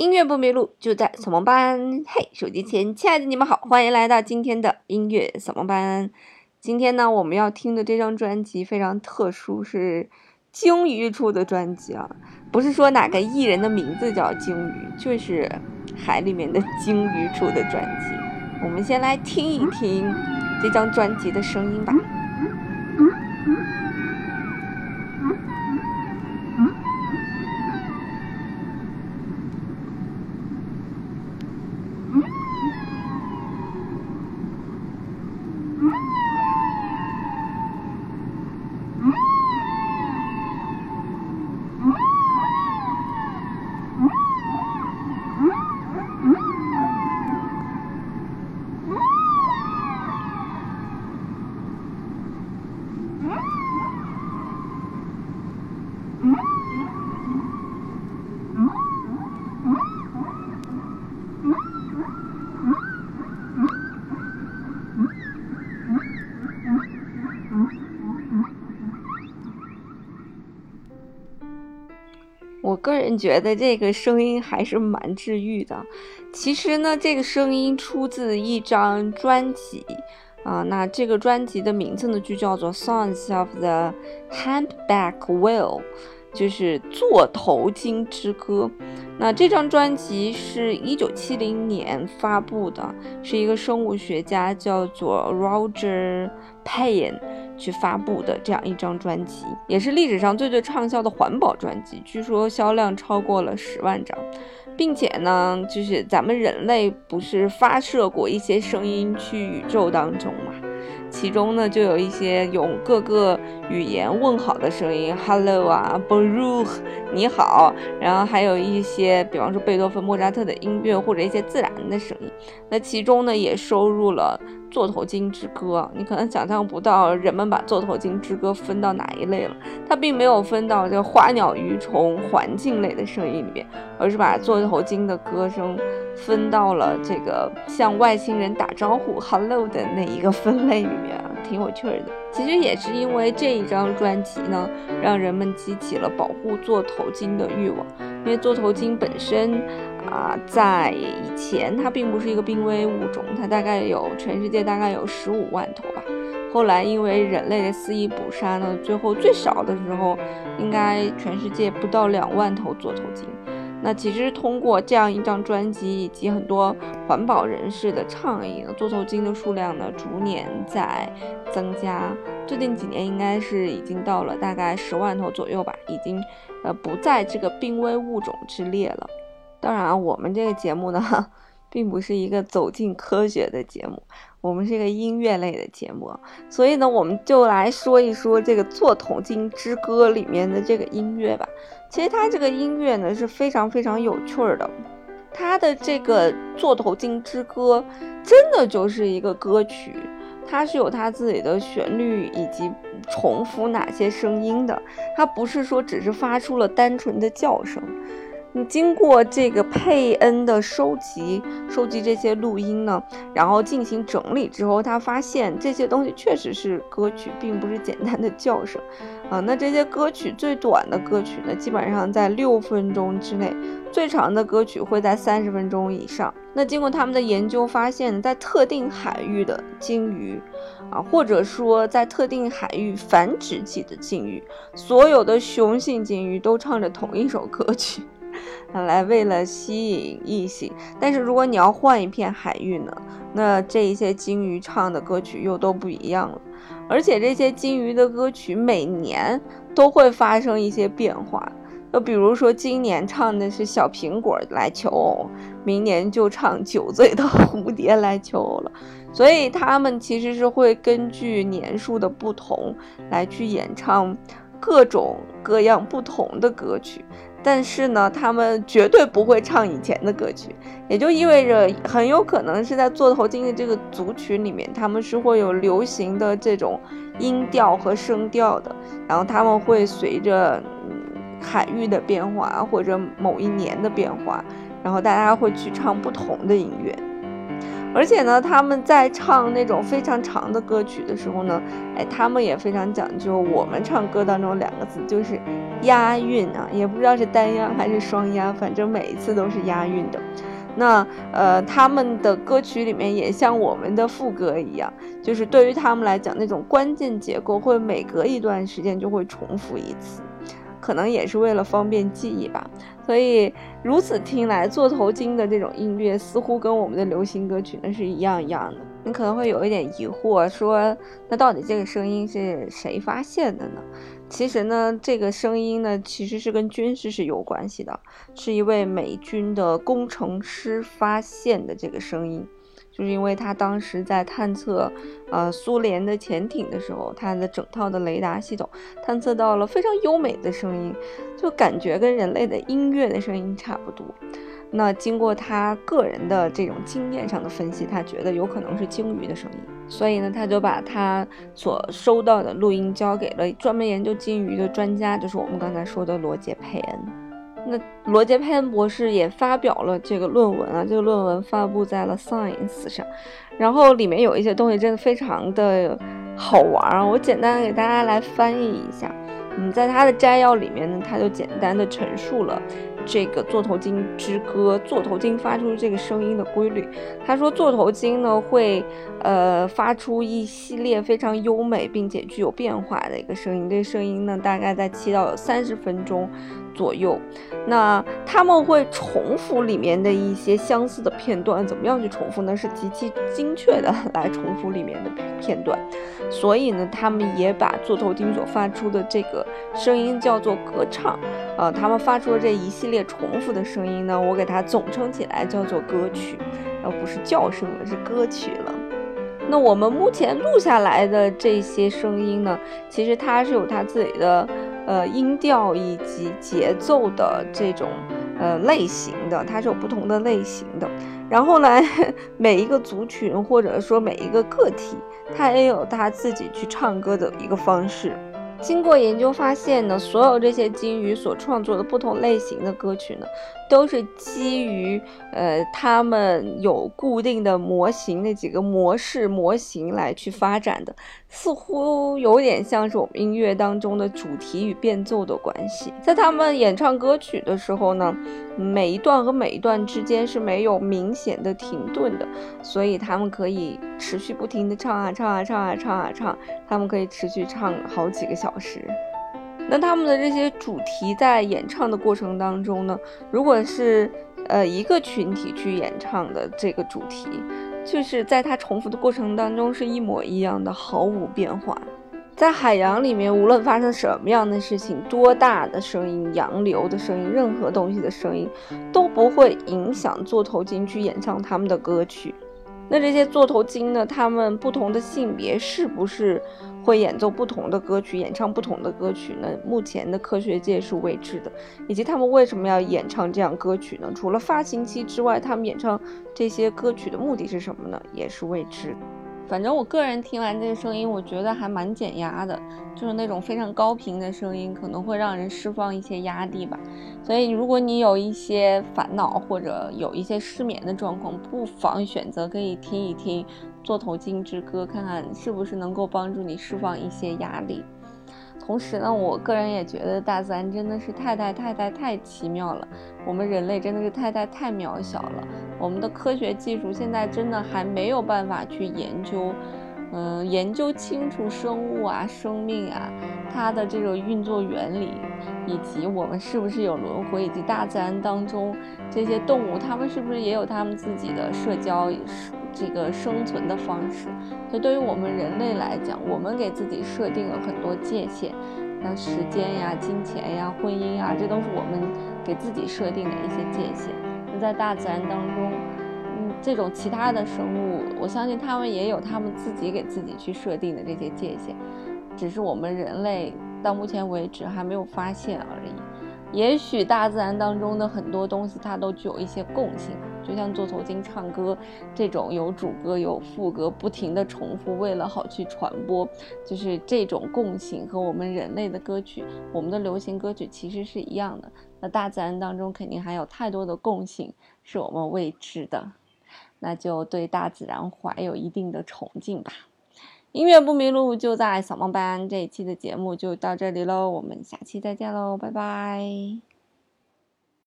音乐不迷路，就在扫盲班。嘿，手机前亲爱的你们好，欢迎来到今天的音乐扫盲班。今天呢，我们要听的这张专辑非常特殊，是鲸鱼出的专辑啊，不是说哪个艺人的名字叫鲸鱼，就是海里面的鲸鱼出的专辑。我们先来听一听这张专辑的声音吧。我个人觉得这个声音还是蛮治愈的。其实呢，这个声音出自一张专辑啊，那这个专辑的名字呢就叫做《Songs of the Humpback Whale》，就是座头鲸之歌。那这张专辑是一九七零年发布的，是一个生物学家叫做 Roger Payne 去发布的这样一张专辑，也是历史上最最畅销的环保专辑，据说销量超过了十万张，并且呢，就是咱们人类不是发射过一些声音去宇宙当中嘛？其中呢，就有一些用各个语言问好的声音，Hello 啊，Bonjour，你好，然后还有一些，比方说贝多芬、莫扎特的音乐或者一些自然的声音，那其中呢，也收入了。座头鲸之歌，你可能想象不到人们把座头鲸之歌分到哪一类了。它并没有分到这花鸟鱼虫环境类的声音里面，而是把座头鲸的歌声分到了这个向外星人打招呼 “hello” 的那一个分类里面，挺有趣的。其实也是因为这一张专辑呢，让人们激起了保护座头鲸的欲望，因为座头鲸本身。啊，在以前它并不是一个濒危物种，它大概有全世界大概有十五万头吧。后来因为人类的肆意捕杀呢，最后最少的时候应该全世界不到两万头座头鲸。那其实通过这样一张专辑以及很多环保人士的倡议呢，座头鲸的数量呢逐年在增加。最近几年应该是已经到了大概十万头左右吧，已经呃不在这个濒危物种之列了。当然，我们这个节目呢，并不是一个走进科学的节目，我们是一个音乐类的节目，所以呢，我们就来说一说这个《座头鲸之歌》里面的这个音乐吧。其实它这个音乐呢是非常非常有趣的，它的这个《座头鲸之歌》真的就是一个歌曲，它是有它自己的旋律以及重复哪些声音的，它不是说只是发出了单纯的叫声。你经过这个佩恩的收集，收集这些录音呢，然后进行整理之后，他发现这些东西确实是歌曲，并不是简单的叫声，啊，那这些歌曲最短的歌曲呢，基本上在六分钟之内，最长的歌曲会在三十分钟以上。那经过他们的研究发现，在特定海域的鲸鱼，啊，或者说在特定海域繁殖期的鲸鱼，所有的雄性鲸鱼都唱着同一首歌曲。来为了吸引异性，但是如果你要换一片海域呢？那这一些鲸鱼唱的歌曲又都不一样了，而且这些鲸鱼的歌曲每年都会发生一些变化。就比如说今年唱的是小苹果来求偶，明年就唱酒醉的蝴蝶来求偶了。所以他们其实是会根据年数的不同来去演唱各种各样不同的歌曲。但是呢，他们绝对不会唱以前的歌曲，也就意味着很有可能是在座头鲸的这个族群里面，他们是会有流行的这种音调和声调的，然后他们会随着嗯海域的变化或者某一年的变化，然后大家会去唱不同的音乐。而且呢，他们在唱那种非常长的歌曲的时候呢，哎，他们也非常讲究。我们唱歌当中两个字就是押韵啊，也不知道是单押还是双押，反正每一次都是押韵的。那呃，他们的歌曲里面也像我们的副歌一样，就是对于他们来讲，那种关键结构会每隔一段时间就会重复一次。可能也是为了方便记忆吧，所以如此听来，座头鲸的这种音乐似乎跟我们的流行歌曲呢是一样一样的。你可能会有一点疑惑，说那到底这个声音是谁发现的呢？其实呢，这个声音呢其实是跟军事是有关系的，是一位美军的工程师发现的这个声音。就是因为他当时在探测，呃，苏联的潜艇的时候，他的整套的雷达系统探测到了非常优美的声音，就感觉跟人类的音乐的声音差不多。那经过他个人的这种经验上的分析，他觉得有可能是鲸鱼的声音，所以呢，他就把他所收到的录音交给了专门研究鲸鱼的专家，就是我们刚才说的罗杰佩恩。那罗杰佩恩博士也发表了这个论文啊，这个论文发布在了 Science 上，然后里面有一些东西真的非常的好玩啊，我简单的给大家来翻译一下。嗯，在他的摘要里面呢，他就简单的陈述了这个座头鲸之歌，座头鲸发出这个声音的规律。他说，座头鲸呢会呃发出一系列非常优美并且具有变化的一个声音，这个声音呢大概在七到三十分钟。左右，那他们会重复里面的一些相似的片段，怎么样去重复呢？是极其精确的来重复里面的片段，所以呢，他们也把座头鲸所发出的这个声音叫做歌唱，呃，他们发出的这一系列重复的声音呢，我给它总称起来叫做歌曲，而不是叫声了，是歌曲了。那我们目前录下来的这些声音呢，其实它是有它自己的。呃，音调以及节奏的这种呃类型的，它是有不同的类型的。然后呢，每一个族群或者说每一个个体，它也有他自己去唱歌的一个方式。经过研究发现呢，所有这些鲸鱼所创作的不同类型的歌曲呢，都是基于呃它们有固定的模型那几个模式模型来去发展的，似乎有点像是我们音乐当中的主题与变奏的关系。在他们演唱歌曲的时候呢，每一段和每一段之间是没有明显的停顿的，所以他们可以持续不停的唱啊唱啊唱啊唱啊唱，他们可以持续唱好几个小。时，那他们的这些主题在演唱的过程当中呢，如果是呃一个群体去演唱的这个主题，就是在它重复的过程当中是一模一样的，毫无变化。在海洋里面，无论发生什么样的事情，多大的声音、洋流的声音、任何东西的声音，都不会影响座头鲸去演唱他们的歌曲。那这些座头鲸呢？他们不同的性别是不是会演奏不同的歌曲、演唱不同的歌曲呢？目前的科学界是未知的，以及他们为什么要演唱这样歌曲呢？除了发情期之外，他们演唱这些歌曲的目的是什么呢？也是未知。反正我个人听完这个声音，我觉得还蛮减压的，就是那种非常高频的声音，可能会让人释放一些压力吧。所以，如果你有一些烦恼或者有一些失眠的状况，不妨选择可以听一听《座头鲸之歌》，看看是不是能够帮助你释放一些压力。同时呢，我个人也觉得大自然真的是太太太太太奇妙了，我们人类真的是太太太渺小了。我们的科学技术现在真的还没有办法去研究，嗯，研究清楚生物啊、生命啊，它的这种运作原理，以及我们是不是有轮回，以及大自然当中这些动物，它们是不是也有它们自己的社交。这个生存的方式，所以对于我们人类来讲，我们给自己设定了很多界限，像时间呀、金钱呀、婚姻呀，这都是我们给自己设定的一些界限。那在大自然当中，嗯，这种其他的生物，我相信他们也有他们自己给自己去设定的这些界限，只是我们人类到目前为止还没有发现而已。也许大自然当中的很多东西，它都具有一些共性。就像座头鲸唱歌这种有主歌有副歌不停的重复，为了好去传播，就是这种共性和我们人类的歌曲，我们的流行歌曲其实是一样的。那大自然当中肯定还有太多的共性是我们未知的。那就对大自然怀有一定的崇敬吧。音乐不迷路，就在扫盲班。这一期的节目就到这里喽，我们下期再见喽，拜拜。